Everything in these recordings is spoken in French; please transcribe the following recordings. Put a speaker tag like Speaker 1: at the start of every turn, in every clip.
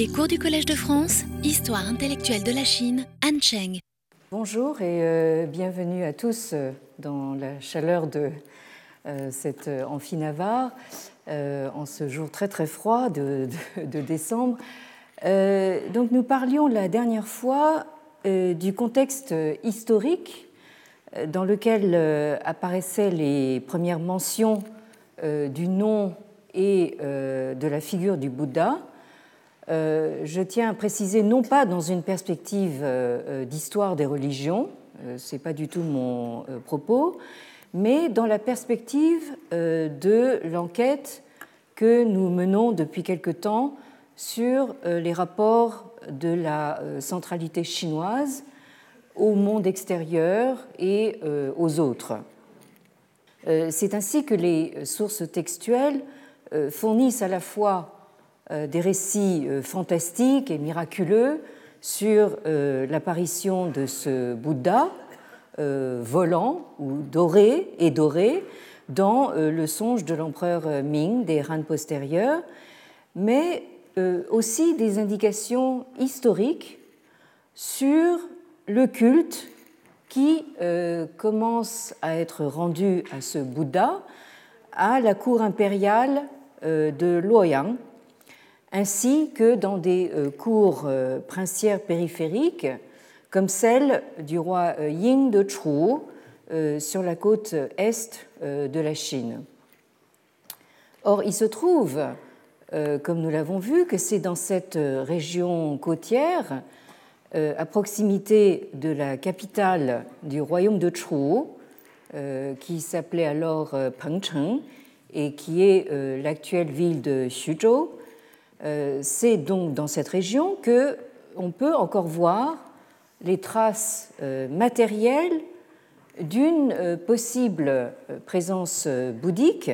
Speaker 1: Les cours du Collège de France, Histoire intellectuelle de la Chine, Anne Cheng.
Speaker 2: Bonjour et euh, bienvenue à tous euh, dans la chaleur de euh, cette amphi-Navarre en ce jour très très froid de, de décembre. donc nous parlions la dernière fois du contexte historique dans lequel apparaissaient les premières mentions du nom et de la figure du Bouddha je tiens à préciser, non pas dans une perspective euh, euh, d'histoire des religions, ce n'est pas du tout mon propos, mais dans la perspective de l'enquête que nous menons depuis quelque temps sur les rapports de la centralité chinoise au monde extérieur et aux autres. C'est ainsi que les sources textuelles fournissent à la fois euh, des récits euh, fantastiques et miraculeux sur euh, l'apparition de ce Bouddha volant ou doré et doré dans le songe de l'empereur Ming des Han postérieurs, mais aussi des indications historiques sur le culte qui commence à être rendu à ce Bouddha à la cour impériale de Luoyang ainsi que dans des euh, cours euh, princières périphériques, comme celle du roi euh, Ying de Chu sur la côte est de la Chine. Or, il se trouve, comme nous l'avons vu, que c'est dans cette région côtière, à proximité de la capitale du royaume de Chu, qui s'appelait alors Pengcheng et qui est l'actuelle ville de Xuzhou, c'est donc dans cette région que on peut encore voir les traces euh, matérielles d'une euh, possible présence bouddhique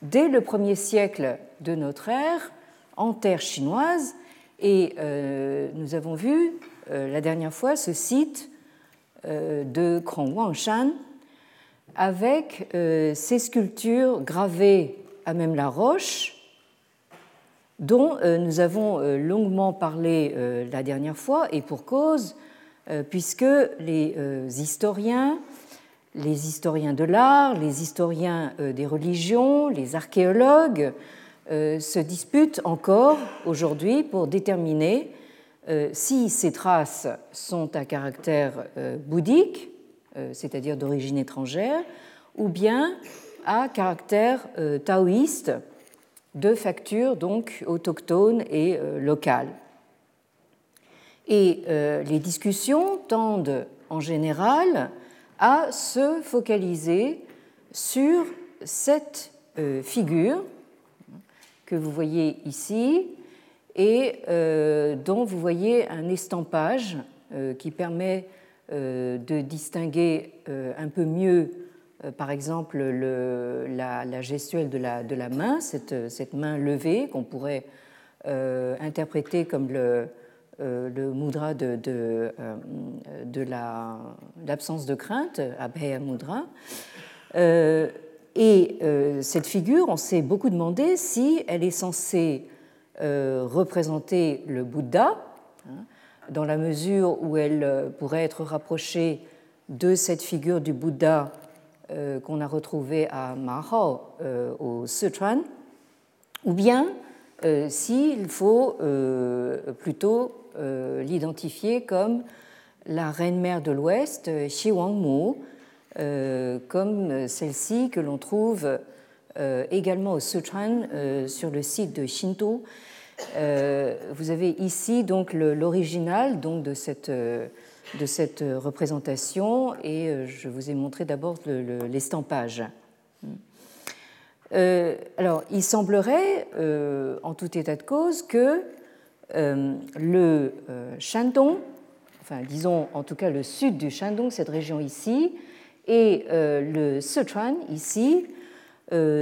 Speaker 2: dès le premier siècle de notre ère en terre chinoise. Et nous avons vu la dernière fois ce site de Krongwangshan avec ces sculptures gravées à même la roche dont euh, nous avons euh, longuement parlé euh, la dernière fois, et pour cause, puisque les historiens, les historiens de l'art, les historiens des religions, les archéologues se disputent encore aujourd'hui pour déterminer si ces traces sont à caractère bouddhique, c'est-à-dire d'origine étrangère, ou bien à caractère taoïste, de factures donc autochtones et euh, locales. Et euh, les discussions tendent en général à se focaliser sur cette euh, figure que vous voyez ici et dont vous voyez un estampage qui permet de distinguer un peu mieux par exemple la, gestuelle de la, main, cette, main levée qu'on pourrait euh, interpréter comme le, euh, mudra de, de, l'absence de crainte, Abhaya Mudra. et cette figure, on s'est beaucoup demandé si elle est censée représenter le Bouddha, hein, dans la mesure où elle pourrait être rapprochée de cette figure du Bouddha euh, qu'on a retrouvé à Mahao euh, au Sichuan, ou bien euh, s'il faut plutôt l'identifier comme la reine-mère de l'Ouest, Xi Wangmu, comme celle-ci que l'on trouve également au Sichuan sur le site de Shinto. vous avez ici donc l'original de cette de cette représentation et euh, je vous ai montré d'abord l'estampage. Euh, alors, il semblerait, euh, en tout état de cause, que le Shandong, enfin disons en tout cas le sud du Shandong, cette région ici, et le Sichuan ici,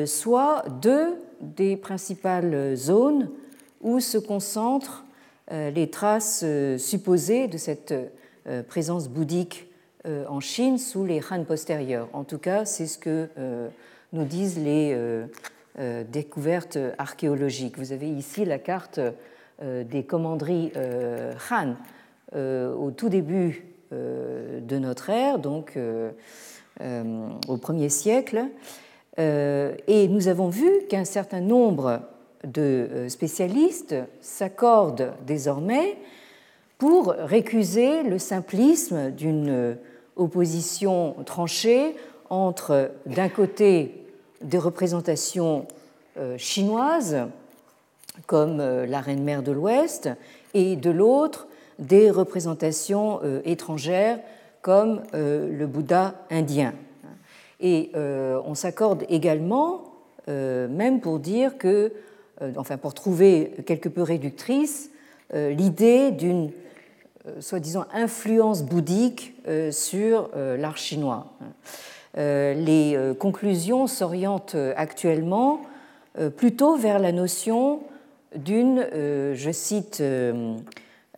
Speaker 2: soient deux des principales zones où se concentrent les traces supposées de cette euh, présence bouddhique euh, en Chine sous les Han postérieurs. En tout cas, c'est ce que euh, nous disent les découvertes archéologiques. Vous avez ici la carte des commanderies Han au tout début de notre ère, donc au 1er siècle. Et nous avons vu qu'un certain nombre de spécialistes s'accordent désormais pour récuser le simplisme d'une opposition tranchée entre, d'un côté, des représentations euh, chinoises, comme euh, la Reine Mère de l'Ouest, et de l'autre, des représentations euh, étrangères, comme le Bouddha indien. Et on s'accorde également, même pour dire que, enfin pour trouver quelque peu réductrice, l'idée d'une soi-disant influence bouddhique sur l'art chinois. Euh, les euh, conclusions s'orientent euh, actuellement plutôt vers la notion d'une, je cite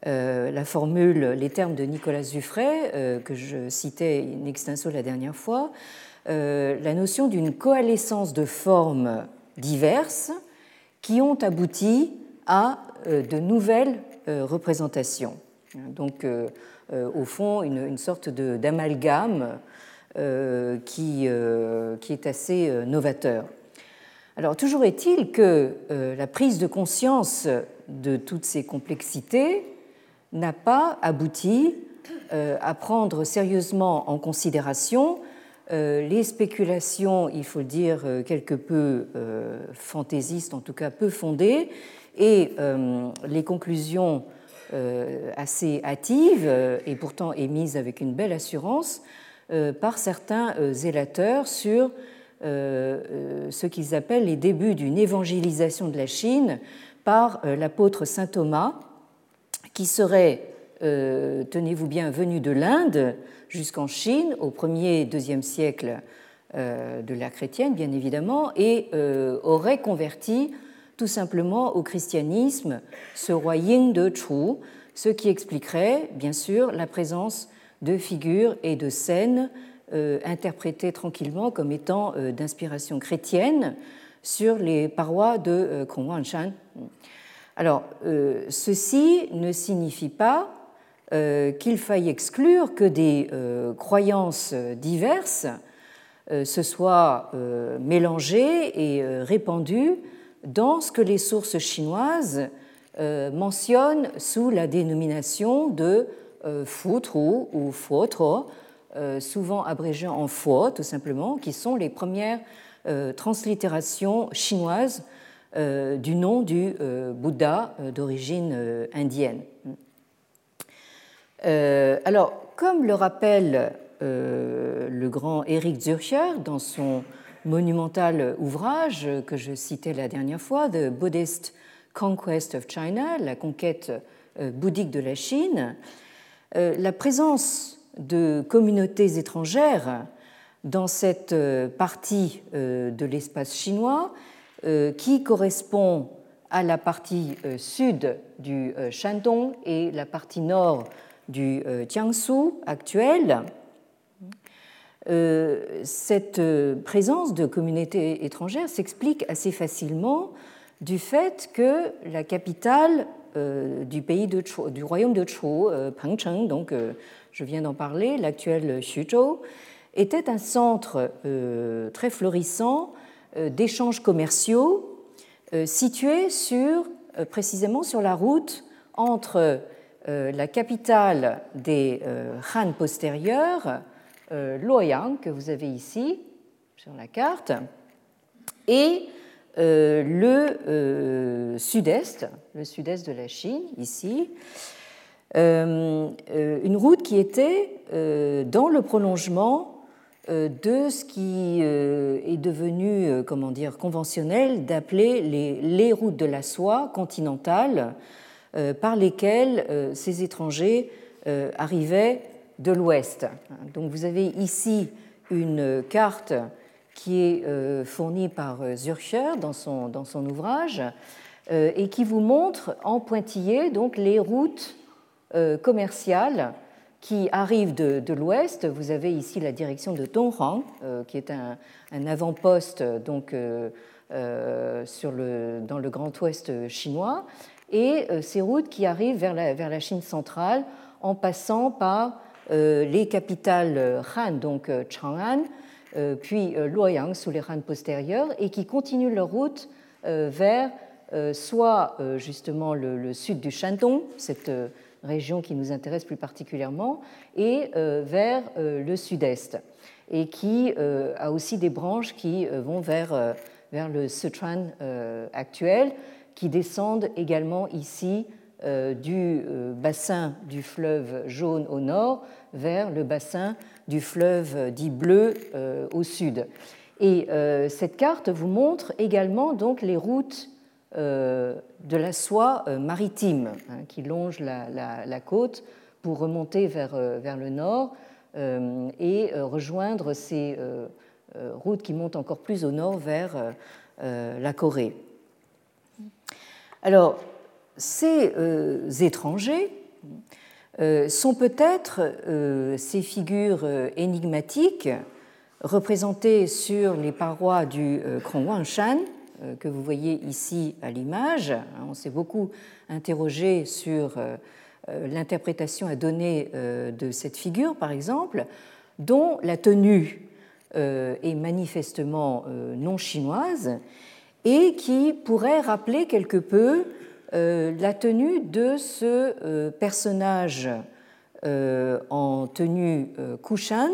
Speaker 2: la formule, les termes de Nicolas Zuffray, que je citais in extenso la dernière fois, la notion d'une coalescence de formes diverses qui ont abouti à de nouvelles représentations. Donc, au fond, une, une sorte d'amalgame euh, qui, euh, qui, est assez euh, novateur. Alors toujours est-il que la prise de conscience de toutes ces complexités n'a pas abouti à prendre sérieusement en considération les spéculations, il faut le dire, quelque peu fantaisistes, en tout cas peu fondées, et les conclusions assez hâtives et pourtant émises avec une belle assurance euh, par certains euh, zélateurs sur euh, ce qu'ils appellent les débuts d'une évangélisation de la Chine par l'apôtre saint Thomas, qui serait, tenez-vous bien, venu de l'Inde jusqu'en Chine au 1er, 2e siècle de l'ère chrétienne, bien évidemment, et aurait converti tout simplement au christianisme ce roi de Chu, ce qui expliquerait, bien sûr, la présence de figures et de scènes euh, interprétées tranquillement comme étant euh, d'inspiration chrétienne sur les parois de euh, Kongwanshan. Alors, ceci ne signifie pas qu'il faille exclure que des croyances diverses se soient mélangées et répandues dans ce que les sources chinoises mentionnent sous la dénomination de euh, Futru ou Fuoto, euh, souvent abrégé en Fuo tout simplement, qui sont les premières euh, translittérations chinoises du nom du Bouddha d'origine indienne. alors, comme le rappelle le grand Eric Zürcher dans son monumental ouvrage que je citais la dernière fois, The Buddhist Conquest of China, la conquête bouddhique de la Chine, euh, la présence de communautés étrangères dans cette euh, partie euh, de l'espace chinois qui correspond à la partie sud du Shandong et la partie nord du Jiangsu actuel. Cette présence de communautés étrangères s'explique assez facilement du fait que la capitale euh, du pays du royaume de Chu, euh, Pengcheng, donc euh, je viens d'en parler, l'actuel Xuzhou, était un centre très florissant d'échanges commerciaux situé sur, précisément sur la route entre la capitale des Han postérieurs, Luoyang, que vous avez ici sur la carte, et euh, le euh, sud-est, le sud-est de la Chine, ici, euh, une route qui était dans le prolongement de ce qui est devenu, comment dire, conventionnel d'appeler les, routes de la soie continentales par lesquelles ces étrangers arrivaient de l'ouest. Donc vous avez ici une carte qui est euh, fourni par euh, Zürcher dans son, ouvrage euh, et qui vous montre en pointillé donc, les routes commerciales qui arrivent de, l'ouest. Vous avez ici la direction de Donghang, qui est un, un avant-poste donc, sur le, dans le Grand Ouest chinois. et ces routes qui arrivent vers la, vers la Chine centrale en passant par les capitales Han, donc Chang'an, puis Luoyang sous les Han postérieurs, et qui continuent leur route vers soit justement le, sud du Shandong, cette région qui nous intéresse plus particulièrement, et vers le sud-est et qui euh, a aussi des branches qui euh, vont vers, euh, vers le Sichuan actuel, qui descendent également ici du bassin du fleuve jaune au nord vers le bassin du fleuve dit bleu au sud. Et cette carte vous montre également donc les routes de la soie maritime hein, qui longe la, la, côte pour remonter vers, vers le nord euh, et euh, rejoindre ces euh, routes qui montent encore plus au nord vers la Corée. Alors, ces étrangers sont peut-être ces figures énigmatiques représentées sur les parois du Krongwangshan, que vous voyez ici à l'image. On s'est beaucoup interrogé sur euh, l'interprétation à donner euh, de cette figure, par exemple, dont la tenue euh, est manifestement non chinoise et qui pourrait rappeler quelque peu la tenue de ce personnage en tenue Kushan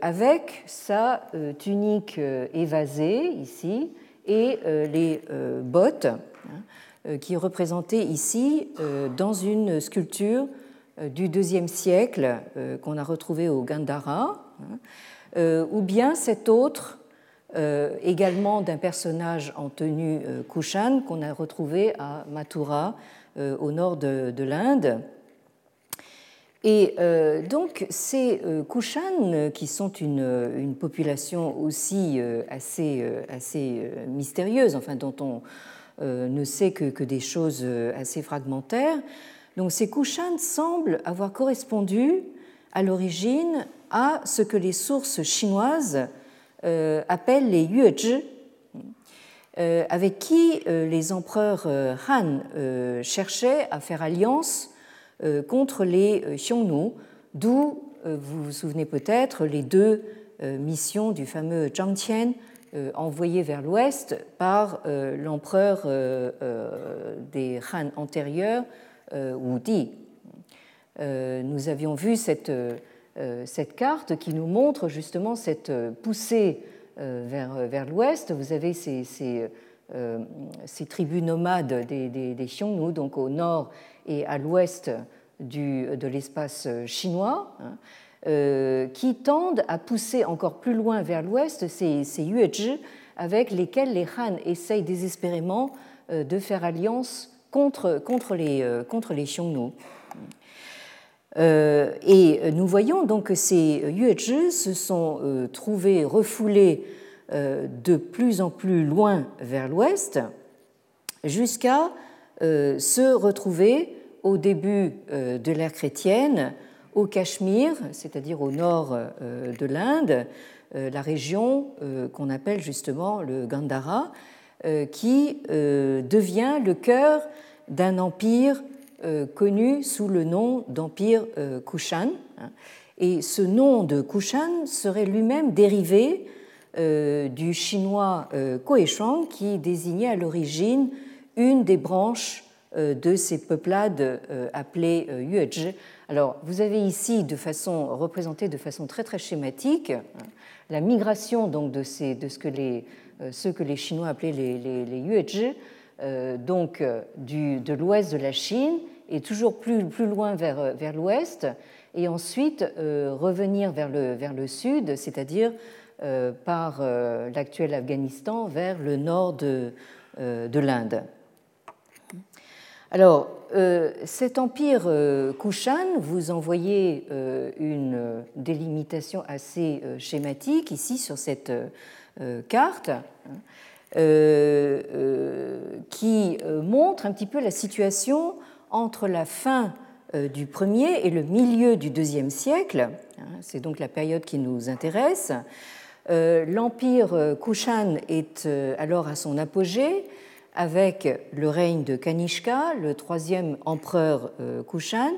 Speaker 2: avec sa tunique évasée ici et les bottes. Hein, euh, qui est représenté ici euh, dans une sculpture euh, du IIe siècle qu'on a retrouvée au Gandhara, hein, ou bien cet autre, également d'un personnage en tenue Kushan, qu'on a retrouvé à Mathura, au nord de, l'Inde. Et donc ces Kushan, qui sont une, population aussi assez, assez mystérieuse, enfin dont on, euh, ne sait que, des choses euh, assez fragmentaires. Donc ces Kushan semblent avoir correspondu à l'origine à ce que les sources chinoises euh, appellent les Yuezhi, avec qui les empereurs Han cherchaient à faire alliance contre les Xiongnu, d'où, vous vous souvenez peut-être, les deux missions du fameux Zhang Qian euh, envoyé vers l'ouest par euh, l'empereur euh, des Han antérieurs, Wu Di. Nous avions vu cette, cette carte qui nous montre justement cette poussée vers, vers l'ouest. Vous avez ces, ces, ces, tribus nomades des, des, des Xiongnu, donc au nord et à l'ouest de l'espace chinois. Hein. Euh, qui tendent à pousser encore plus loin vers l'ouest ces, ces Yuezhi avec lesquels les Han essayent désespérément euh, de faire alliance contre, contre, les, euh, contre les Xiongnu. Et nous voyons donc que ces Yuezhi se sont trouvés refoulés de plus en plus loin vers l'ouest jusqu'à se retrouver au début de l'ère chrétienne au Cachemire, c'est-à-dire au nord euh, de l'Inde, euh, la région euh, qu'on appelle justement le Gandhara, qui devient le cœur d'un empire connu sous le nom d'empire Kushan. Et ce nom de Kushan serait lui-même dérivé du chinois Koeshang, qui désignait à l'origine une des branches de ces peuplades appelées Yuezhi, alors, vous avez ici, de façon représentée de façon très très schématique, la migration donc de, ces, de ce que les, euh, ceux que les Chinois appelaient les, les, Yuezhi, euh, donc euh, du, de l'ouest de la Chine et toujours plus, loin vers, vers l'ouest, et ensuite revenir vers le, sud, c'est-à-dire par l'actuel Afghanistan vers le nord de, de l'Inde. Alors, euh, cet empire euh, Kushan, vous en voyez euh, une délimitation assez schématique ici sur cette carte, hein, qui montre un petit peu la situation entre la fin du premier et le milieu du deuxième siècle. Hein, c'est donc la période qui nous intéresse. L'empire Kushan est alors à son apogée avec le règne de Kanishka, le troisième empereur Kushan,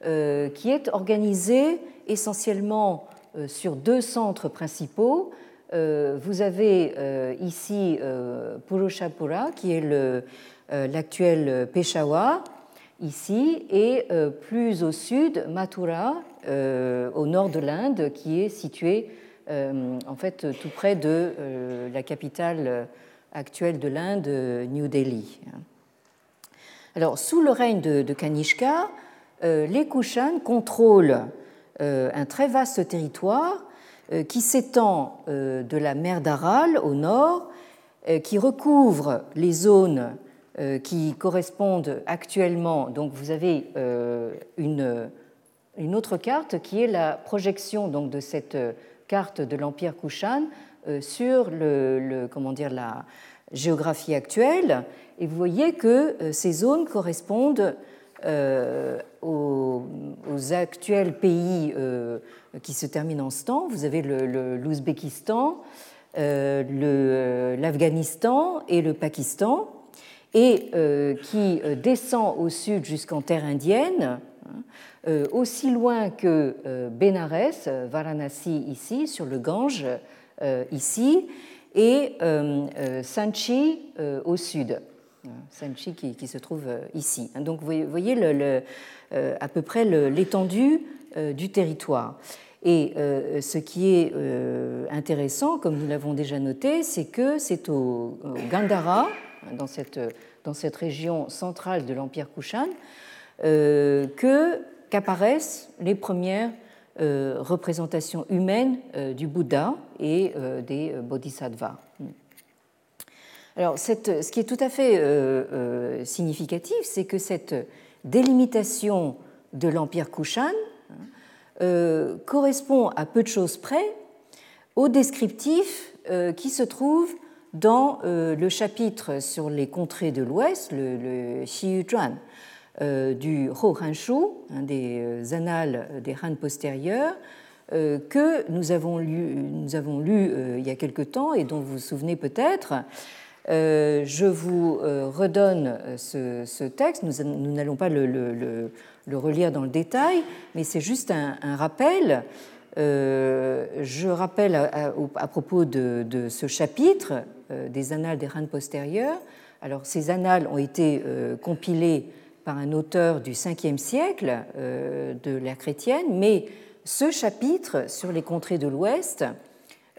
Speaker 2: qui est organisé essentiellement sur deux centres principaux. Vous avez ici Purushapura, qui est l'actuel Peshawar, ici, et plus au sud, Mathura, au nord de l'Inde, qui est situé en fait tout près de la capitale actuelle de l'Inde, New Delhi. Alors, sous le règne de, Kanishka, euh, les Kushan contrôlent euh, un très vaste territoire euh, qui s'étend de la mer d'Aral au nord, qui recouvre les zones qui correspondent actuellement. Donc, vous avez une, une autre carte qui est la projection donc, de cette carte de l'Empire Kushan euh, sur le, comment dire, la géographie actuelle. Et vous voyez que euh, ces zones correspondent euh, aux, actuels pays qui se terminent en temps. Vous avez l'Ouzbékistan, l'Afghanistan et le Pakistan, et qui descend au sud jusqu'en terre indienne, hein, aussi loin que Benares, Varanasi ici, sur le Gange, euh, ici, et euh, euh, Sanchi au sud. Sanchi qui, se trouve ici. Donc vous voyez à peu près l'étendue du territoire. Et ce qui est intéressant, comme nous l'avons déjà noté, c'est que c'est au, Gandhara, dans cette, dans cette région centrale de l'Empire Kushan, que qu'apparaissent les premières euh, représentation humaine euh, du Bouddha et euh, des bodhisattvas. Alors, ce qui est tout à fait significatif, c'est que cette délimitation de l'empire Kushan correspond à peu de choses près au descriptif qui se trouve dans le chapitre sur les contrées de l'Ouest, le, le Zhuan, euh, du Ho Han Shu, un des euh, annales des Han postérieurs, euh, que nous avons lu, nous avons lu il y a quelque temps et dont vous vous souvenez peut-être. je vous redonne ce, texte. Nous n'allons pas le, relire dans le détail, mais c'est juste un, rappel. Je rappelle à, propos de, ce chapitre des annales des Han postérieurs. Alors, ces annales ont été compilées par un auteur du 5e siècle euh, de l'ère chrétienne, mais ce chapitre sur les contrées de l'Ouest,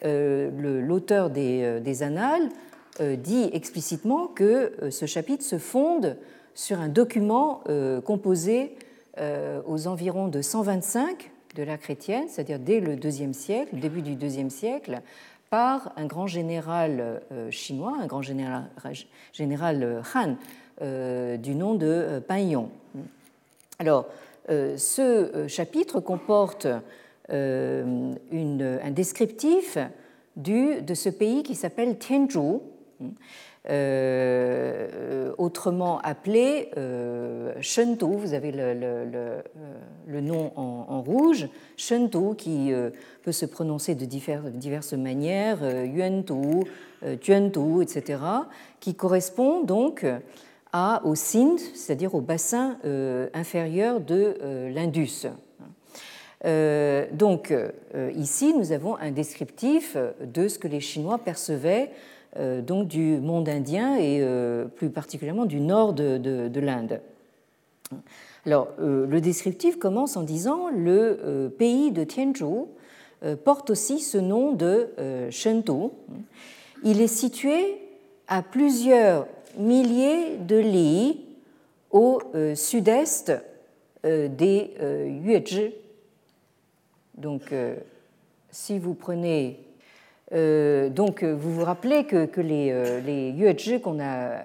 Speaker 2: euh, l'auteur euh, des, Annales dit explicitement que ce chapitre se fonde sur un document composé aux environs de 125 de l'ère chrétienne, c'est-à-dire dès le IIe siècle, début du IIe siècle, par un grand général chinois, un grand général, général Han, euh, du nom de euh, Paillon. Alors, euh, ce chapitre comporte un descriptif de ce pays qui s'appelle Tianzhu, autrement appelé euh, Shentu, vous avez le, nom en, rouge, Shentu qui peut se prononcer de diverses, manières, Yuantu, Tuantu, etc., qui correspond donc au Sindh, c'est-à-dire au bassin euh, inférieur de euh, l'Indus. Euh, donc ici, nous avons un descriptif de ce que les Chinois percevaient donc du monde indien et plus particulièrement du nord de, l'Inde. Alors, le descriptif commence en disant le pays de Tianzhou porte aussi ce nom de Shentou. Il est situé à plusieurs milliers de lits au euh, sud-est euh, des euh, Yuezhi. Donc, si vous prenez. Donc, vous vous rappelez que, les, les qu'on a,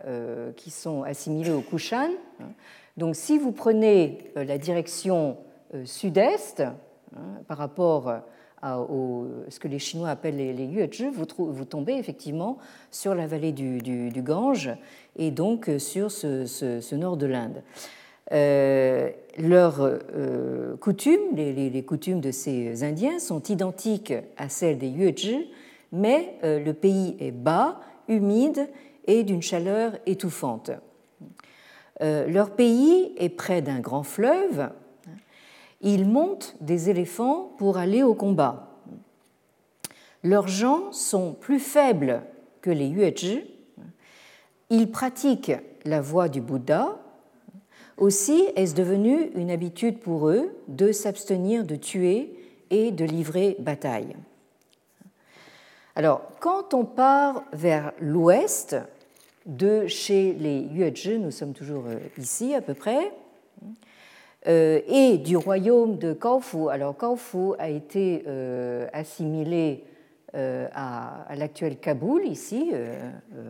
Speaker 2: qui sont assimilés au Kushan, hein, donc si vous prenez la direction sud-est hein, par rapport au, ce que les Chinois appellent les, les vous, tombez effectivement sur la vallée du, Gange et donc sur ce, nord de l'Inde. Euh, leurs euh, coutumes, les, coutumes de ces Indiens, sont identiques à celles des Yuezhi, mais euh, le pays est bas, humide et d'une chaleur étouffante. leur pays est près d'un grand fleuve. Ils montent des éléphants pour aller au combat. Leurs gens sont plus faibles que les Yuezhi. Ils pratiquent la voie du Bouddha. Aussi est-ce devenu une habitude pour eux de s'abstenir de tuer et de livrer bataille. Alors, quand on part vers l'ouest de chez les Yuezhi, nous sommes toujours euh, ici à peu près, euh, et du royaume de Kaofu. Alors, Kaofu a été euh, assimilé à, l'actuel Kaboul, ici,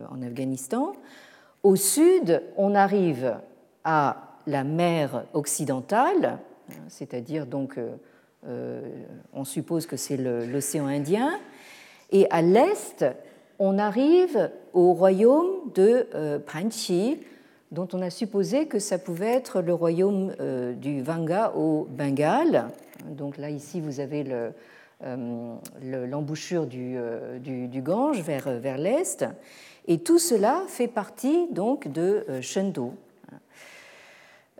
Speaker 2: en Afghanistan. Au sud, on arrive à la mer occidentale, c'est-à-dire donc on suppose que c'est l'océan Indien, et à l'est, on arrive au royaume de euh, Panchi, dont on a supposé que ça pouvait être le royaume euh, du Vanga au Bengale. Donc là, ici, vous avez l'embouchure du, du, Gange vers, l'est. Et tout cela fait partie donc de Chengdu.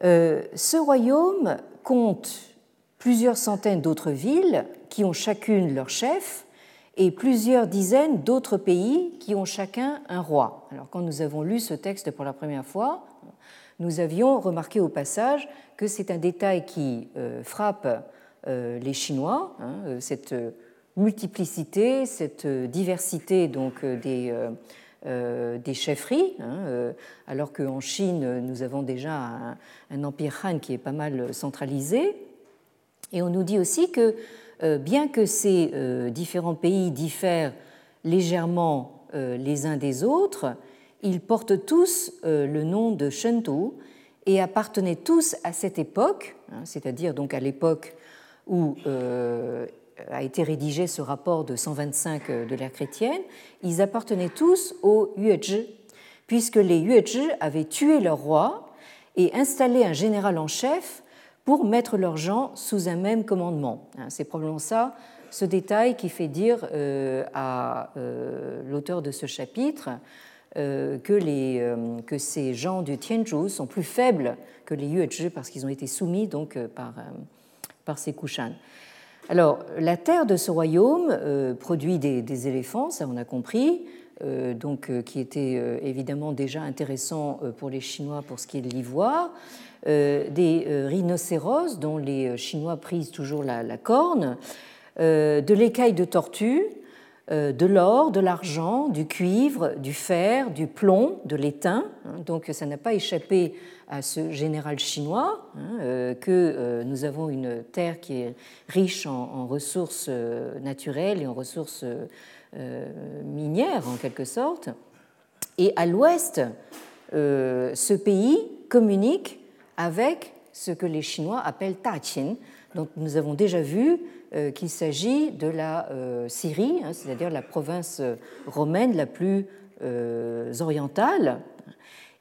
Speaker 2: ce royaume compte plusieurs centaines d'autres villes qui ont chacune leur chef et plusieurs dizaines d'autres pays qui ont chacun un roi. Alors quand nous avons lu ce texte pour la première fois, nous avions remarqué au passage que c'est un détail qui euh, frappe euh, les Chinois, hein, euh, cette multiplicité, cette diversité donc des, des chefferies, hein, alors qu'en Chine nous avons déjà un, empire Han qui est pas mal centralisé. Et on nous dit aussi que euh, bien que ces euh, différents pays diffèrent légèrement euh, les uns des autres, ils portent tous le nom de Shentu et appartenaient tous à cette époque, hein, c'est-à-dire donc à l'époque où a été rédigé ce rapport de 125 de l'ère chrétienne, ils appartenaient tous aux Yuezhi, puisque les Yuezhi avaient tué leur roi et installé un général en chef pour mettre leurs gens sous un même commandement. Hein, c'est probablement ça, ce détail qui fait dire euh, à euh, l'auteur de ce chapitre euh, que, les, que ces gens du Tianzhu sont plus faibles que les Yuezhi parce qu'ils ont été soumis donc par, par ces Kushan. Alors, la terre de ce royaume produit des, des, éléphants, ça on a compris, donc, qui était évidemment déjà intéressant pour les Chinois pour ce qui est de l'ivoire. Euh, des euh, rhinocéros dont les euh, Chinois prisent toujours la, corne, de l'écaille de tortue, de l'or, de l'argent, du cuivre, du fer, du plomb, de l'étain. Hein. Donc ça n'a pas échappé à ce général chinois hein, que nous avons une terre qui est riche en, ressources naturelles et en ressources minières en quelque sorte. Et à l'ouest, ce pays communique avec ce que les Chinois appellent Tachin. Donc nous avons déjà vu euh, qu'il s'agit de la euh, Syrie, hein, c'est-à-dire la province euh, romaine la plus orientale.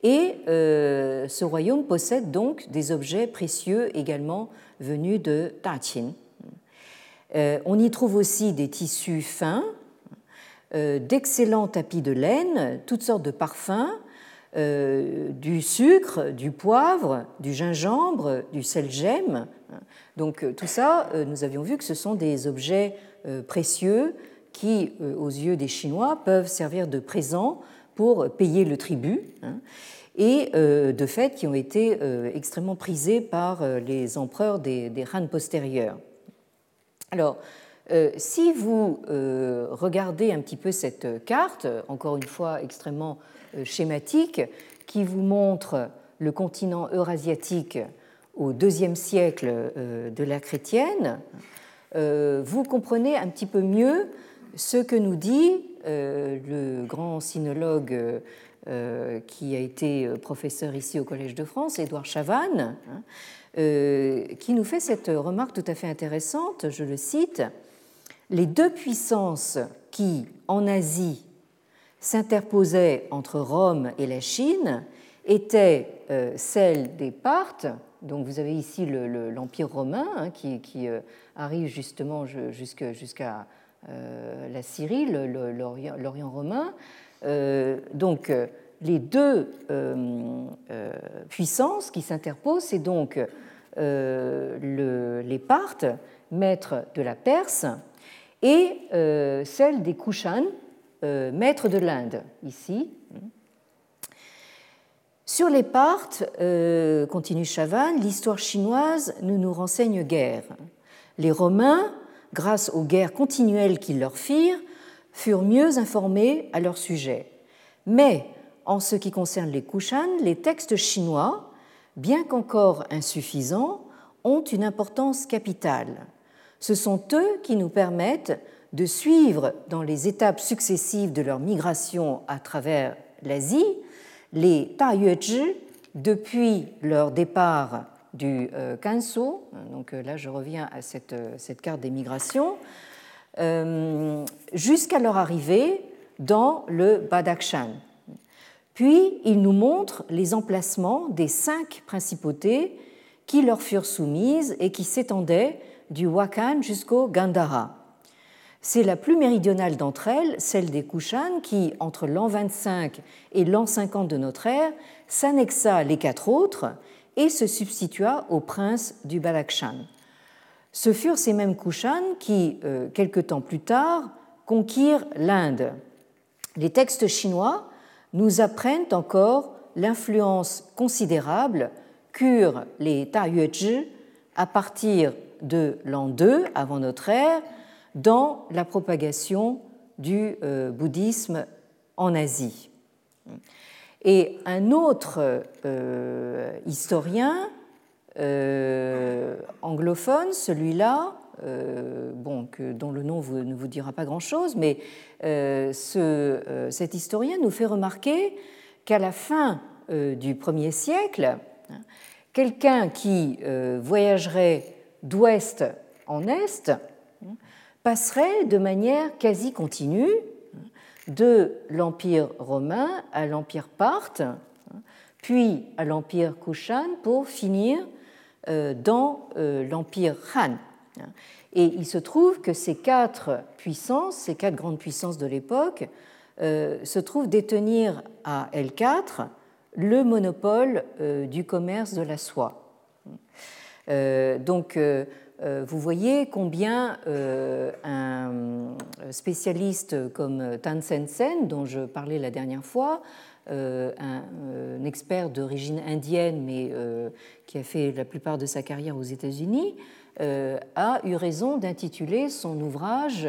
Speaker 2: Et ce royaume possède donc des objets précieux également venus de Tachin. On y trouve aussi des tissus fins, d'excellents tapis de laine, toutes sortes de parfums, euh, du sucre, du poivre, du gingembre, du sel-gemme. Donc euh, tout ça, euh, nous avions vu que ce sont des objets précieux qui, aux yeux des Chinois, peuvent servir de présent pour payer le tribut, hein, et de fait qui ont été extrêmement prisés par les empereurs des, des Han postérieurs. Alors, si vous regardez un petit peu cette carte, encore une fois extrêmement euh, schématique qui vous montre le continent eurasiatique au deuxième siècle euh, de l'ère chrétienne, euh, vous comprenez un petit peu mieux ce que nous dit le grand sinologue qui a été professeur ici au Collège de France, Édouard Chavannes, hein, qui nous fait cette remarque tout à fait intéressante, je le cite, Les deux puissances qui, en Asie, s'interposait entre Rome et la Chine était euh, celle des Parthes. Donc vous avez ici l'Empire romain hein, qui, euh, arrive justement jusqu'à euh, la Syrie, l'Orient romain. donc les deux puissances qui s'interposent, c'est donc les Parthes, maîtres de la Perse, et celle des Kushan, maîtres de l'Inde, ici. Sur les Parthes, continue Chavannes, l'histoire chinoise ne nous renseigne guère. Les Romains, grâce aux guerres continuelles qu'ils leur firent, furent mieux informés à leur sujet. Mais en ce qui concerne les Kushan, les textes chinois, bien qu'encore insuffisants, ont une importance capitale. Ce sont eux qui nous permettent de suivre dans les étapes successives de leur migration à travers l'Asie les Taiyuezhi depuis leur départ du euh, Kanso. Donc euh, là, je reviens à cette, euh, cette carte des migrations. jusqu'à leur arrivée dans le Badakhshan. Puis, il nous montre les emplacements des cinq principautés qui leur furent soumises et qui s'étendaient du Wakhan jusqu'au Gandhara. C'est la plus méridionale d'entre elles, celle des Kushan, qui, entre l'an 25 et l'an 50 de notre ère, s'annexa les quatre autres et se substitua au prince du Balakshan. Ce furent ces mêmes Kushan qui, euh, quelque temps plus tard, conquirent l'Inde. Les textes chinois nous apprennent encore l'influence considérable qu'eurent les Taiyuezhi à partir de l'an 2 avant notre ère dans la propagation du euh, bouddhisme en Asie. Et un autre euh, historien euh, anglophone, celui-là, dont le nom ne vous dira pas grand-chose, mais ce, cet historien nous fait remarquer qu'à la fin du 1er siècle, hein, quelqu'un qui voyagerait d'ouest en est passerait de manière quasi continue de l'Empire romain à l'Empire parthe, puis à l'Empire Kushan pour finir euh, dans euh, l'Empire Han. Et il se trouve que ces quatre puissances, ces quatre grandes puissances de l'époque, euh, se trouvent détenir à L4 le monopole du commerce de la soie. Donc, euh, vous voyez combien euh, un spécialiste comme Tan Sen dont je parlais la dernière fois, euh, un, expert d'origine indienne, mais qui a fait la plupart de sa carrière aux États-Unis, a eu raison d'intituler son ouvrage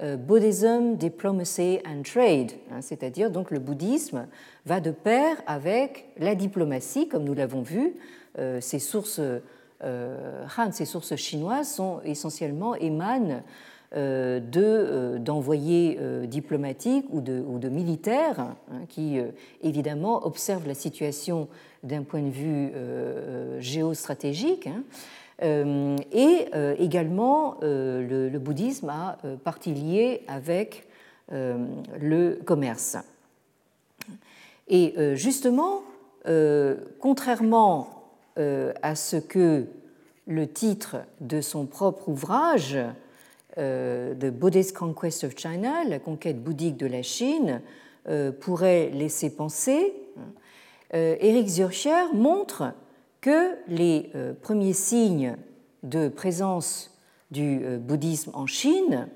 Speaker 2: Buddhism, Diplomacy and Trade, hein, c'est-à-dire donc le bouddhisme va de pair avec la diplomatie, comme nous l'avons vu, ses sources euh, Han, ces sources chinoises sont essentiellement émanent euh, euh, d'envoyés diplomatiques ou de, ou de militaires hein, qui évidemment observent la situation d'un point de vue géostratégique. Hein. et également, le, le, bouddhisme a partie liée avec le commerce. Et justement, contrairement euh, à ce que le titre de son propre ouvrage, euh, The Buddhist Conquest of China, la conquête bouddhique de la Chine, euh, pourrait laisser penser, Eric Zurcher montre que les premiers signes de présence du bouddhisme en Chine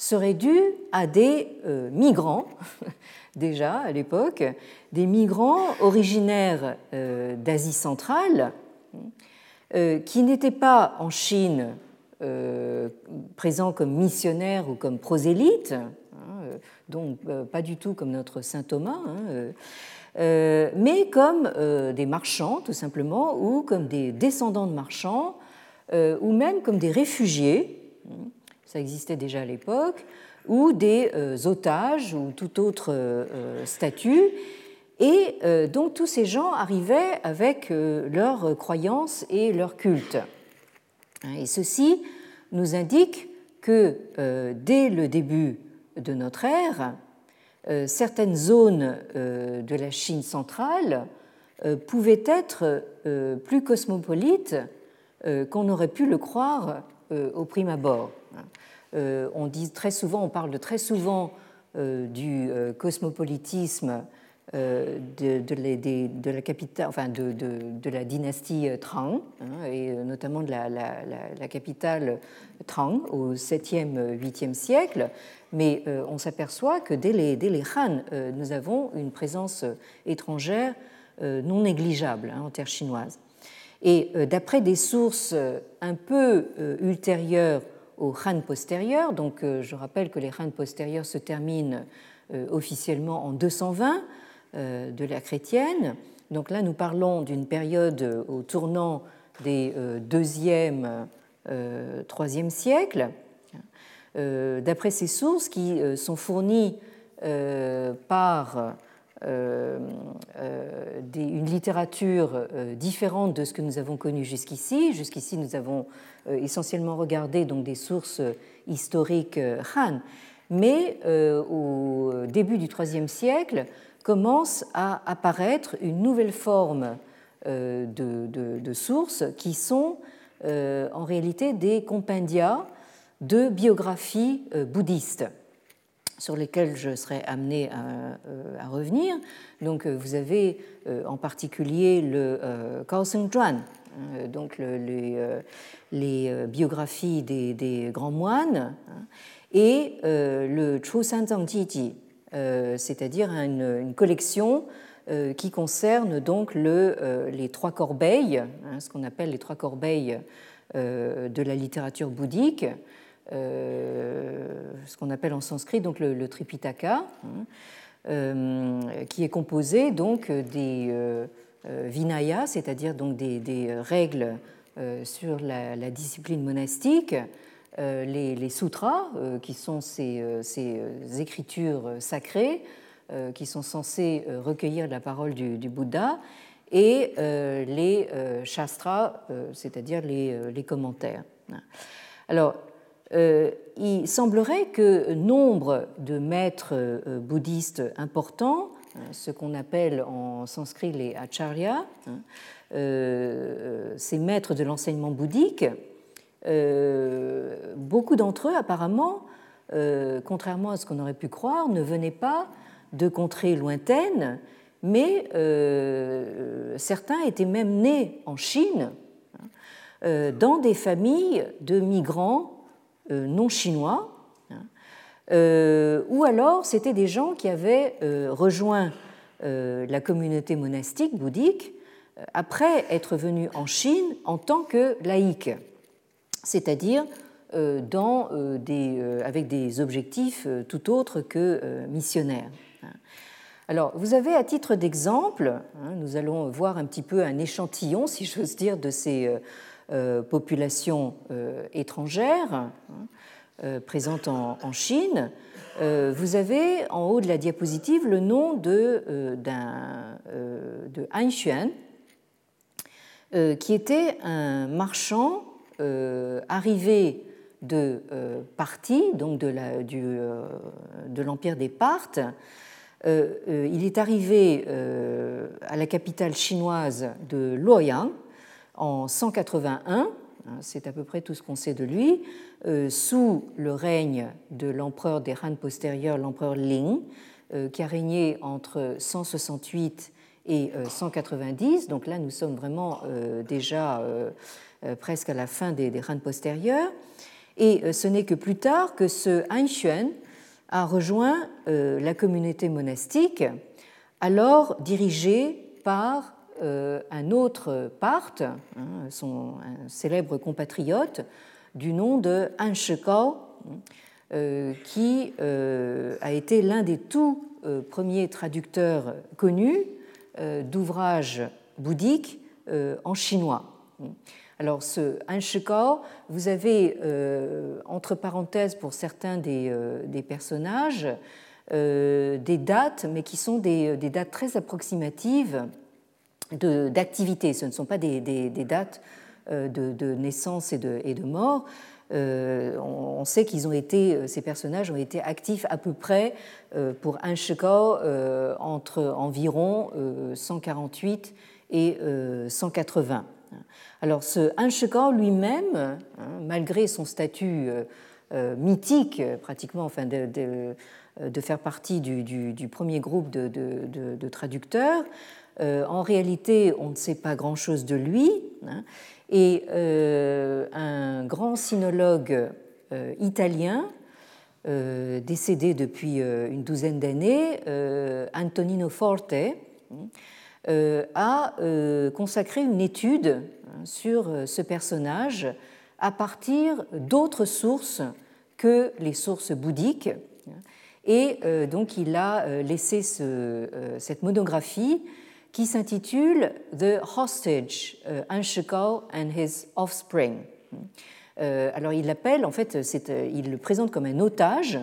Speaker 2: seraient dus à des migrants déjà à l'époque, des migrants originaires euh, d'Asie centrale euh, qui n'étaient pas en Chine euh, présents comme missionnaires ou comme prosélytes, hein, donc pas du tout comme notre saint Thomas, hein, mais comme des marchands tout simplement, ou comme des descendants de marchands, ou même comme des réfugiés, ça existait déjà à l'époque, ou des euh, otages ou tout autre euh, euh, statut. Et donc tous ces gens arrivaient avec leurs croyances et leur culte. Et ceci nous indique que dès le début de notre ère, certaines zones de la Chine centrale pouvaient être plus cosmopolites qu'on aurait pu le croire au prime abord. Euh, on dit très souvent, on parle très souvent euh, du euh, cosmopolitisme de, la dynastie Tang, hein, et notamment de la, capitale Tang au 7e, 8e siècle. Mais on s'aperçoit que dès les, dès les Han, nous avons une présence étrangère non négligeable hein, en terre chinoise. Et d'après des sources un peu ultérieures aux Han postérieurs. Donc, euh, je rappelle que les Han postérieurs se terminent euh, officiellement en 220 euh, de l'ère chrétienne. Donc là, nous parlons d'une période au tournant des 2e, 3e siècles. D'après ces sources qui sont fournies par une littérature différente de ce que nous avons connu jusqu'ici. Jusqu'ici, nous avons euh, essentiellement regardé donc des sources historiques euh, Han, mais euh, au début du IIIe siècle commence à apparaître une nouvelle forme de, sources qui sont en réalité des compendia de biographies bouddhistes sur lesquelles je serai amené à, revenir. Donc, vous avez en particulier le Kaoseng Zhuan, donc les, euh, biographies des, grands moines, hein, et euh, le Chu Sanzang Jiji, euh, c'est-à-dire une, collection qui concerne donc le, les trois corbeilles, hein, ce qu'on appelle les trois corbeilles de la littérature bouddhique, ce qu'on appelle en sanskrit donc le, Tripitaka, hein, qui est composé donc des vinayas, c'est-à-dire donc des, règles euh, sur la, discipline monastique, euh, les, sutras, euh, qui sont ces, écritures sacrées, qui sont censées recueillir la parole du, Bouddha, et les shastras, c'est-à-dire les, commentaires. Alors, il semblerait que nombre de maîtres bouddhistes importants, ce qu'on appelle en sanskrit les acharyas, hein, euh, ces maîtres de l'enseignement bouddhique, euh, beaucoup d'entre eux, apparemment, euh, contrairement à ce qu'on aurait pu croire, ne venaient pas de contrées lointaines, mais certains étaient même nés en Chine, hein, dans des familles de migrants non chinois, hein, ou alors c'était des gens qui avaient rejoint la communauté monastique bouddhique après être venu en Chine en tant que laïque, c'est-à-dire euh, euh, euh, avec des objectifs tout autres que missionnaires. Alors, vous avez à titre d'exemple, hein, nous allons voir un petit peu un échantillon, si j'ose dire, de ces populations étrangères hein, présentes en, Chine. vous avez en haut de la diapositive le nom de, de Han Xuan, euh, qui était un marchand euh, arrivé de euh, Parthie, donc de l'empire des Parthes. il est arrivé à la capitale chinoise de Luoyang en 181, hein, c'est à peu près tout ce qu'on sait de lui, sous le règne de l'empereur des Han postérieurs, l'empereur Ling, qui a régné entre 168 et 190. Euh, Donc là, nous sommes vraiment euh, déjà euh, presque à la fin des, des postérieurs. Et ce n'est que plus tard que ce Einstein a rejoint la communauté monastique, alors dirigée par un autre Parthe, hein, son célèbre compatriote, du nom de Han Shekao, qui a été l'un des tout premiers traducteurs connus euh, d'ouvrages bouddhiques euh, en chinois. Alors, ce Hanshikao, vous avez, euh, entre parenthèses, pour certains des, personnages, des dates, mais qui sont des, dates très approximatives d'activité. Ce ne sont pas des, dates de, naissance et de, mort. Euh, on sait qu'ils ont été, euh, ces personnages ont été actifs à peu près euh, pour un entre environ 148 et 180. Alors ce Han lui-même, hein, malgré son statut mythique, pratiquement, enfin, de faire partie du, premier groupe de, traducteurs. En réalité, on ne sait pas grand-chose de lui. Hein, et un grand sinologue italien, décédé depuis une douzaine d'années, Antonino Forte, a consacré une étude hein, sur ce personnage à partir d'autres sources que les sources bouddhiques. Et euh, donc il a euh, laissé euh, cette monographie qui s'intitule The Hostage, Anshikal and His Offspring. alors il l'appelle, en fait, il le présente comme un otage.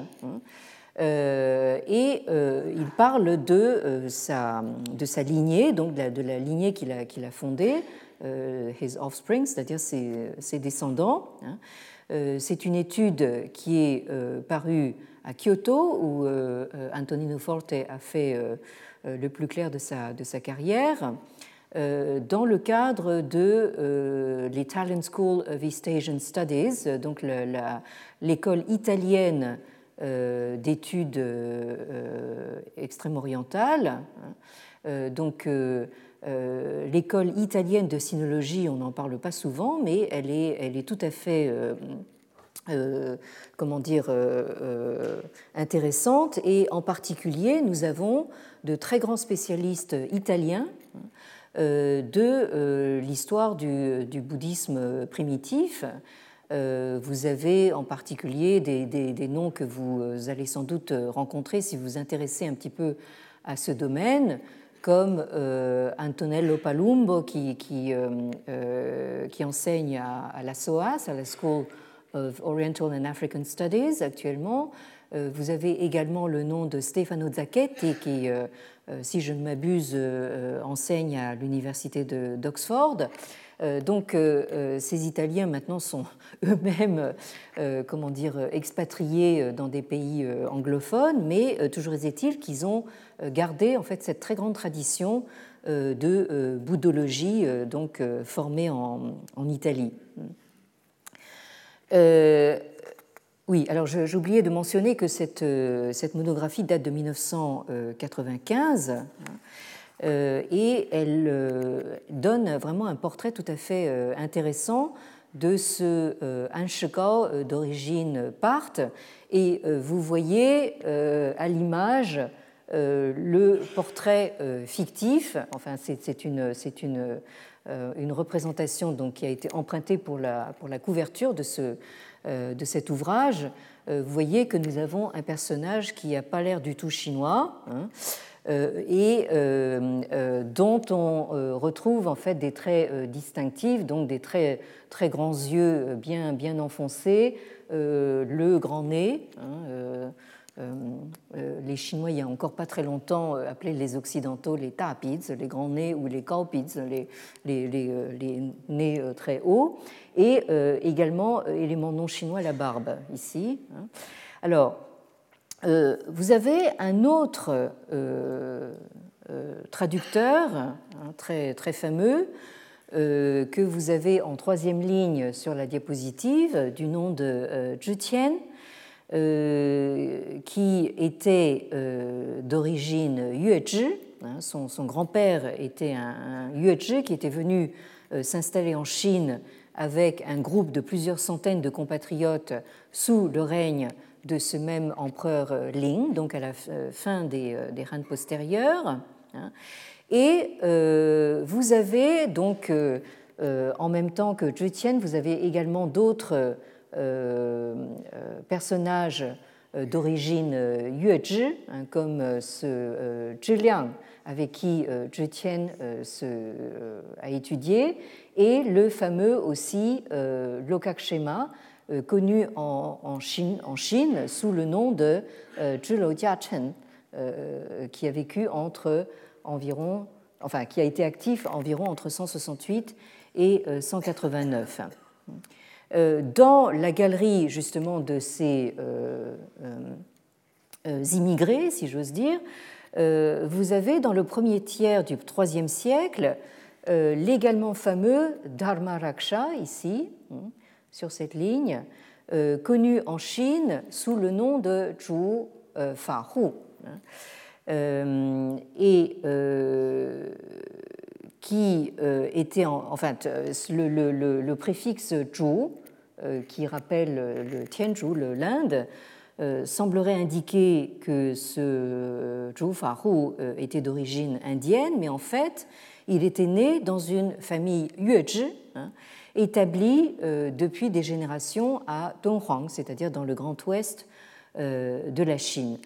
Speaker 2: et il parle de, sa, de sa lignée, donc de la, lignée qu'il a, qu'il a fondée, euh, his offspring, c'est-à-dire ses, descendants. Hein. Euh, c'est une étude qui est euh, parue à Kyoto, où Antonino Forte a fait le plus clair de sa, de sa carrière, dans le cadre de l'Italian School of East Asian Studies, donc l'école italienne d'études extrême-orientales. Hein. donc, euh, l'école italienne de sinologie, on n'en parle pas souvent, mais elle est, elle est tout à fait, euh, euh, comment dire, intéressante. Et en particulier, nous avons de très grands spécialistes italiens de l'histoire du, bouddhisme primitif. Vous avez en particulier des, noms que vous allez sans doute rencontrer si vous vous intéressez un petit peu à ce domaine, comme euh, Antonello Palumbo qui, euh, euh, enseigne à, la SOAS, à la School of Oriental and African Studies actuellement. Vous avez également le nom de Stefano Zacchetti qui, si je ne m'abuse, enseigne à l'université d'Oxford. Donc ces Italiens maintenant sont eux-mêmes, comment dire, expatriés dans des pays anglophones, mais toujours est-il qu'ils ont euh, garder en fait cette très grande tradition euh, de euh, bouddhologie donc formée en, Italie. Oui, alors j'oubliais de mentionner que cette, cette, monographie date de 1995 et elle donne vraiment un portrait tout à fait intéressant de ce Anshikao d'origine parthe. Et vous voyez à l'image euh, le portrait euh, fictif, enfin c'est une, une, euh, une, représentation donc, qui a été empruntée pour la, pour la couverture de, ce, de cet ouvrage, vous voyez que nous avons un personnage qui n'a pas l'air du tout chinois. Hein, et dont on retrouve en fait des traits distinctifs, donc des très, très grands yeux bien, bien enfoncés, le grand nez, hein, euh, euh, les Chinois, il y a encore pas très longtemps, euh, appelaient les Occidentaux les tapids, les grands nez ou les kaopids, les, les, les, nez très hauts, et également, élément non chinois, la barbe, ici. Hein. Alors, vous avez un autre traducteur hein, très, très fameux que vous avez en troisième ligne sur la diapositive du nom de Zhu Tian, euh, qui était euh, d'origine Yuezhi. Hein, son, grand-père était un, un qui était venu euh, s'installer en Chine avec un groupe de plusieurs centaines de compatriotes sous le règne de ce même empereur Ling, donc à la fin des, des Han postérieurs. Hein. Et vous avez donc, en même temps que Zhu Tian, vous avez également d'autres personnages euh, d'origine Yuezhi, hein, comme ce Zhiliang avec qui Zhu Tian a étudié, et le fameux aussi Lokakshema, connu en, Chine, sous le nom de Zhilou Jiachen, qui a vécu entre environ, enfin qui a été actif environ entre 168 et 189. Euh, dans la galerie justement de ces euh, euh, immigrés, si j'ose dire, vous avez dans le premier tiers du IIIe siècle l'également fameux Dharma Raksha, ici, hein, sur cette ligne, connu en Chine sous le nom de Zhu Fahu. et qui était en, fait le, préfixe Zhu, qui rappelle le Tianzhu, l'Inde, semblerait indiquer que ce Zhu Fahu était d'origine indienne, mais en fait, il était né dans une famille Yuezhi, hein, établie euh, depuis des générations à Donghuang, c'est-à-dire dans le Grand Ouest euh, de la Chine.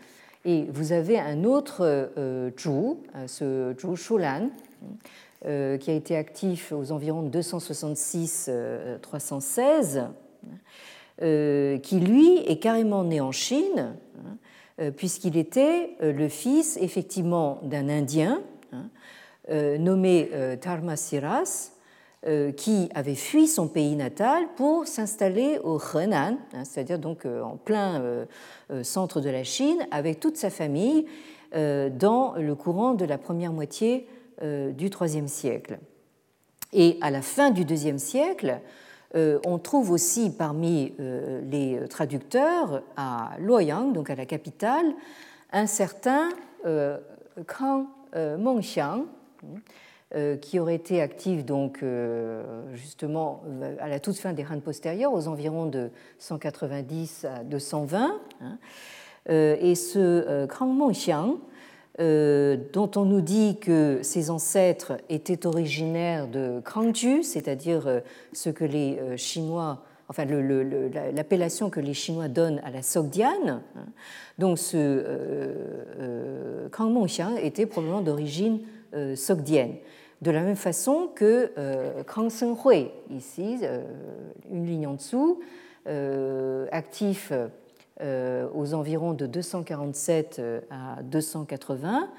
Speaker 2: Et vous avez un autre euh, Zhu, ce Zhu Shulan, qui a été actif aux environs de 266-316, qui lui est carrément né en Chine, hein, puisqu'il était le fils effectivement d'un Indien hein, nommé Dharmasiras, euh, qui avait fui son pays natal pour s'installer au Henan, hein, c'est-à-dire donc euh, en plein euh, centre de la Chine, avec toute sa famille dans le courant de la première moitié du IIIe siècle. Et à la fin du IIe siècle, on trouve aussi parmi les traducteurs à Luoyang, donc à la capitale, un certain Kang Mengxiang, euh, qui aurait été active donc euh, justement à la toute fin des Han postérieurs, aux environs de 190 à 220. Hein. Euh, et ce Krang Mongxiang, dont on nous dit que ses ancêtres étaient originaires de Krangju, c'est-à-dire ce que les Chinois enfin l'appellation que les Chinois donnent à la Sogdiane. Hein. Donc ce euh, était probablement d'origine sogdienne de la même façon que euh, Krang Hui, ici, euh, une ligne en dessous, euh, actif aux environs de 247 à 280,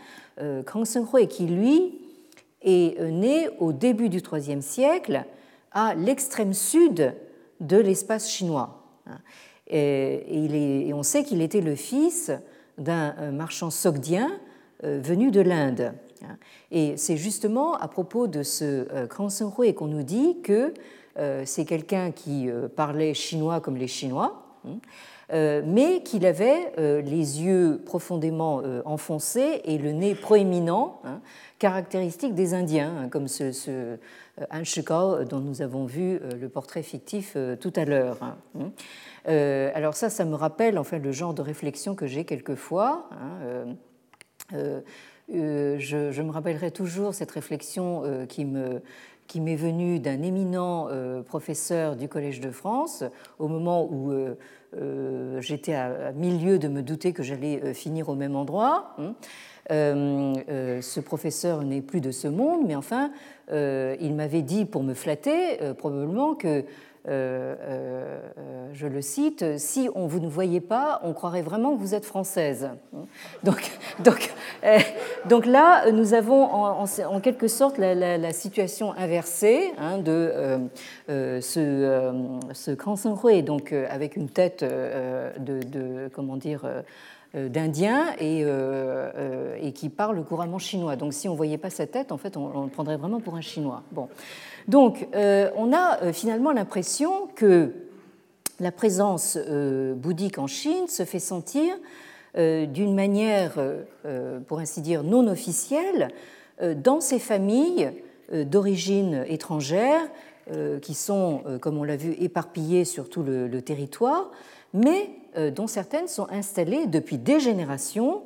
Speaker 2: Krang Hui qui, lui, est né au début du IIIe siècle à l'extrême sud de l'espace chinois. Et, et, on sait qu'il était le fils d'un marchand sogdien venu de l'Inde. Et c'est justement à propos de ce Hui euh, qu'on nous dit que euh, c'est quelqu'un qui euh, parlait chinois comme les Chinois, hein, mais qu'il avait les yeux profondément enfoncés et le nez proéminent, hein, caractéristique des Indiens, hein, comme ce, ce dont nous avons vu le portrait fictif tout à l'heure. alors ça, ça me rappelle enfin le genre de réflexion que j'ai quelquefois. Euh, je, me rappellerai toujours cette réflexion euh, qui me qui m'est venue d'un éminent euh, professeur du Collège de France au moment où j'étais à, milieu de me douter que j'allais finir au même endroit. Hein. ce professeur n'est plus de ce monde, mais enfin, il m'avait dit, pour me flatter, probablement que euh, euh, je le cite, si on vous ne voyait pas, on croirait vraiment que vous êtes française. Donc, donc, euh, donc là, nous avons en, quelque sorte la, situation inversée hein, de ce, ce Hui, donc avec une tête de, comment dire d'Indien et, et, qui parle couramment chinois. Donc si on ne voyait pas sa tête, en fait, on, le prendrait vraiment pour un Chinois. Bon. Donc, euh, on a euh, finalement l'impression que la présence euh, bouddhique en Chine se fait sentir d'une manière, pour ainsi dire, non officielle dans ces familles d'origine étrangère qui sont, comme on l'a vu, éparpillées sur tout le, territoire, mais dont certaines sont installées depuis des générations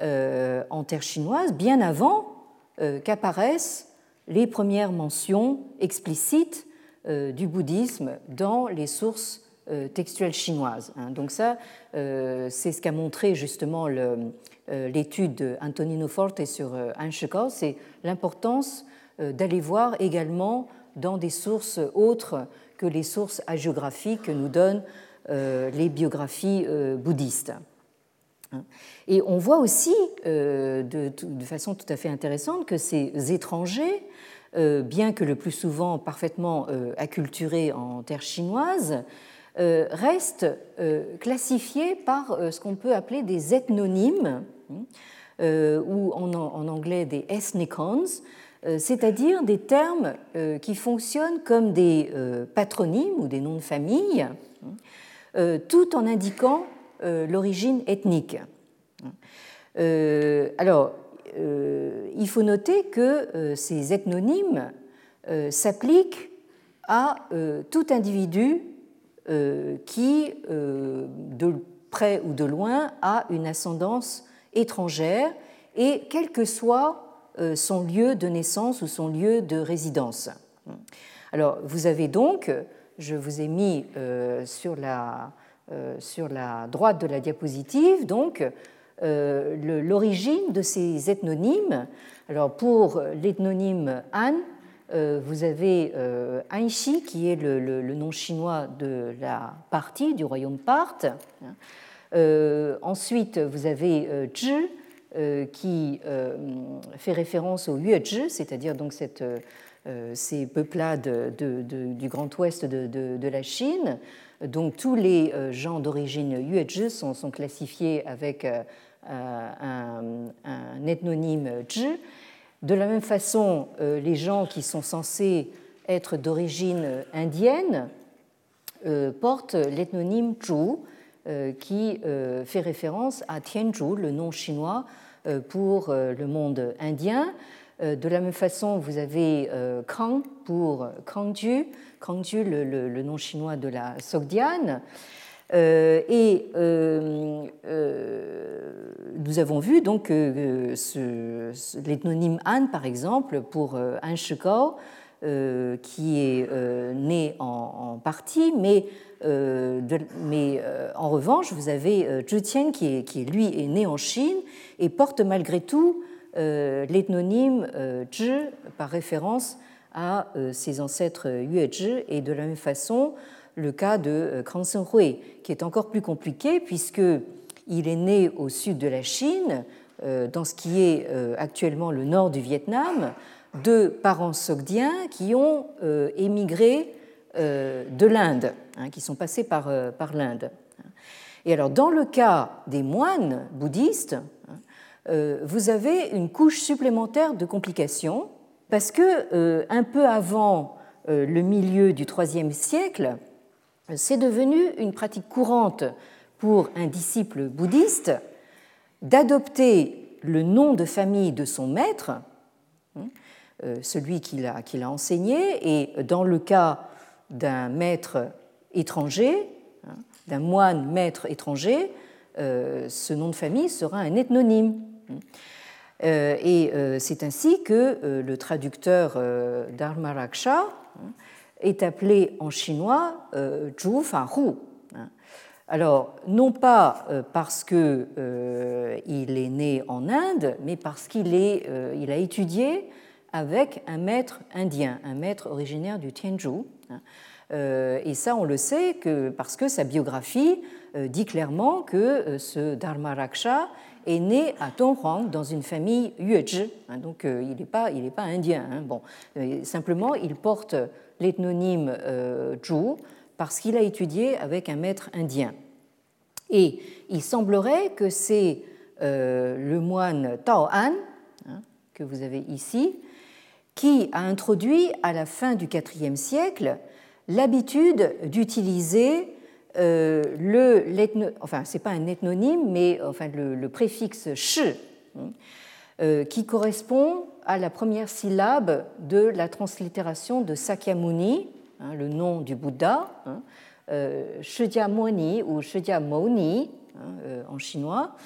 Speaker 2: en terre chinoise, bien avant qu'apparaissent les premières mentions explicites euh, du bouddhisme dans les sources euh, textuelles chinoises. Hein. Donc ça, euh, c'est ce qu'a montré justement l'étude d'Antonino Forte sur Anshikao, c'est l'importance d'aller voir également dans des sources autres que les sources hagiographiques que nous donnent les biographies bouddhistes. Hein. Et on voit aussi, de, façon tout à fait intéressante, que ces étrangers euh, bien que le plus souvent parfaitement euh, acculturés en terre chinoise, euh, restent classifiés par ce qu'on peut appeler des ethnonymes, ou en anglais des ethnicons, c'est-à-dire des termes qui fonctionnent comme des patronymes ou des noms de famille, tout en indiquant l'origine ethnique. alors, il faut noter que ces ethnonymes s'appliquent à tout individu qui, de près ou de loin, a une ascendance étrangère et quel que soit son lieu de naissance ou son lieu de résidence. Alors, vous avez donc, je vous ai mis euh, sur, la, euh, sur, la, droite de la diapositive, donc, euh, l'origine de ces ethnonymes. Alors, pour l'ethnonyme Han, vous avez Anxi, qui est le, nom chinois de la partie du royaume Parthe. ensuite, vous avez Zhi, qui fait référence au Yuezhi, c'est-à-dire donc cette euh, ces peuplades du Grand Ouest de, la Chine. Donc tous les euh, gens d'origine Yuezhi sont, classifiés avec euh, un, ethnonyme Zhi. De la même façon, les gens qui sont censés être d'origine indienne portent l'ethnonyme Zhu, qui fait référence à Tianzhu, le nom chinois pour le monde indien. Euh, de la même façon, vous avez euh, Kang pour Kangju, Kangju, le, nom chinois de la Sogdiane. Euh, et nous avons vu donc l'ethnonyme Han, par exemple, pour Han qui est né en, partie, mais, en revanche, vous avez Zhu Tian, qui, est, qui lui est né en Chine et porte malgré tout euh, l'ethnonyme euh, Zhi par référence à euh, ses ancêtres Yuezhi et de la même façon le cas de Krang Hui qui est encore plus compliqué puisqu'il est né au sud de la Chine, dans ce qui est actuellement le nord du Vietnam, de parents sogdiens qui ont émigré de l'Inde, hein, qui sont passés par, par l'Inde. Et alors, dans le cas des moines bouddhistes, euh, vous avez une couche supplémentaire de complications parce que euh, un peu avant euh, le milieu du IIIe siècle, c'est devenu une pratique courante pour un disciple bouddhiste d'adopter le nom de famille de son maître, hein, celui qu'il a, a, enseigné, et dans le cas d'un maître étranger, hein, d'un moine maître étranger, ce nom de famille sera un ethnonyme. Euh, et euh, c'est ainsi que euh, le traducteur Dharmaraksha hein, est appelé en chinois Zhu Fa Hu. Hein. Alors, non pas parce qu'il est né en Inde, mais parce qu'il il a étudié avec un maître indien, un maître originaire du Tianzhu. Hein. Et ça, on le sait que, parce que sa biographie dit clairement que ce Dharmaraksha est né à Donghuang dans une famille Yuezhi, hein, donc euh, il n'est pas, indien. Hein, bon, simplement, il porte l'ethnonyme euh, Zhu parce qu'il a étudié avec un maître indien. Et il semblerait que c'est euh, le moine Tao An, hein, que vous avez ici, qui a introduit à la fin du IVe siècle l'habitude d'utiliser euh, le, enfin, ce n'est pas un ethnonyme, mais enfin, le, préfixe sh, hein, euh, qui correspond à la première syllabe de la translittération de Sakyamuni, hein, le nom du Bouddha, hein, euh, ou Shidyamoni hein, en chinois.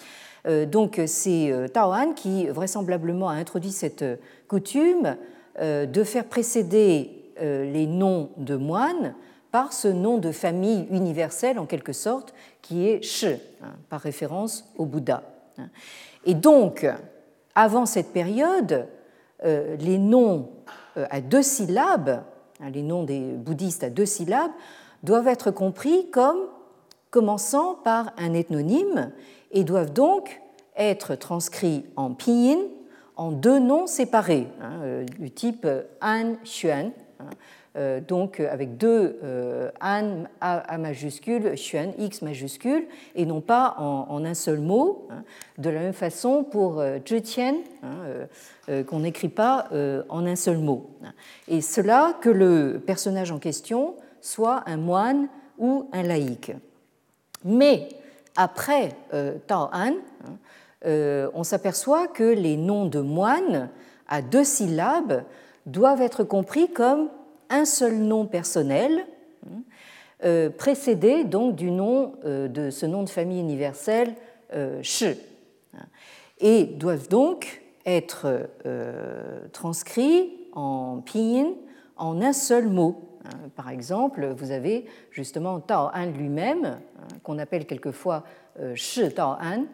Speaker 2: donc c'est Taoan qui vraisemblablement a introduit cette coutume de faire précéder les noms de moines par ce nom de famille universel en quelque sorte qui est Shi, hein, par référence au Bouddha. Et donc, avant cette période, euh, les noms euh, à deux syllabes, hein, les noms des bouddhistes à deux syllabes, doivent être compris comme commençant par un ethnonyme et doivent donc être transcrits en pinyin en deux noms séparés, hein, euh, du type An Xuan, donc euh, avec deux euh, an a, majuscule, xuan x majuscule, et non pas en, un seul mot. Hein. De la même façon pour zhetian, hein, qu'on n'écrit pas en un seul mot. Et cela que le personnage en question soit un moine ou un laïc. Mais après Tao An, hein, on s'aperçoit que les noms de moines à deux syllabes doivent être compris comme un seul nom personnel, hein, précédé donc du nom de ce nom de famille universel Shi, hein, et doivent donc être transcrits en pinyin en un seul mot. Hein, par exemple, vous avez justement Tao An lui-même, qu'on appelle quelquefois euh, Shi Tao An,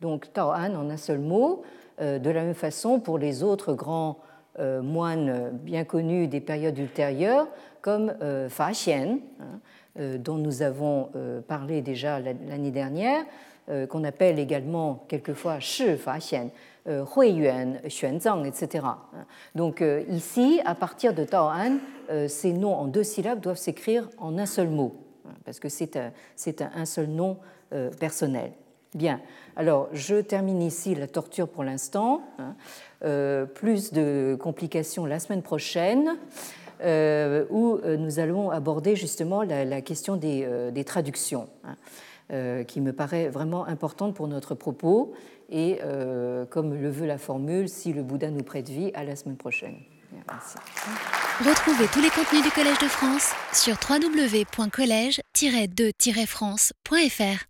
Speaker 2: donc Tao An en un seul mot. Euh, de la même façon pour les autres grands euh, moines bien connus des périodes ultérieures, comme Fa Xian, dont nous avons parlé déjà l'année dernière, qu'on appelle également quelquefois Shi Fa Xian. Hui Yuan, Xuanzang, etc. Donc ici, à partir de Tao An, euh, ces noms en deux syllabes doivent s'écrire en un seul mot, hein, parce que c'est un, un, seul nom euh, personnel. Bien, alors je termine ici la torture pour l'instant. Hein. Euh, plus de complications la semaine prochaine, où nous allons aborder justement la, question des, traductions, hein, qui me paraît vraiment importante pour notre propos, et comme le veut la formule, si le Bouddha nous prête vie, à la semaine prochaine.
Speaker 1: Retrouvez tous les contenus du Collège de France sur www.colège-2-france.fr.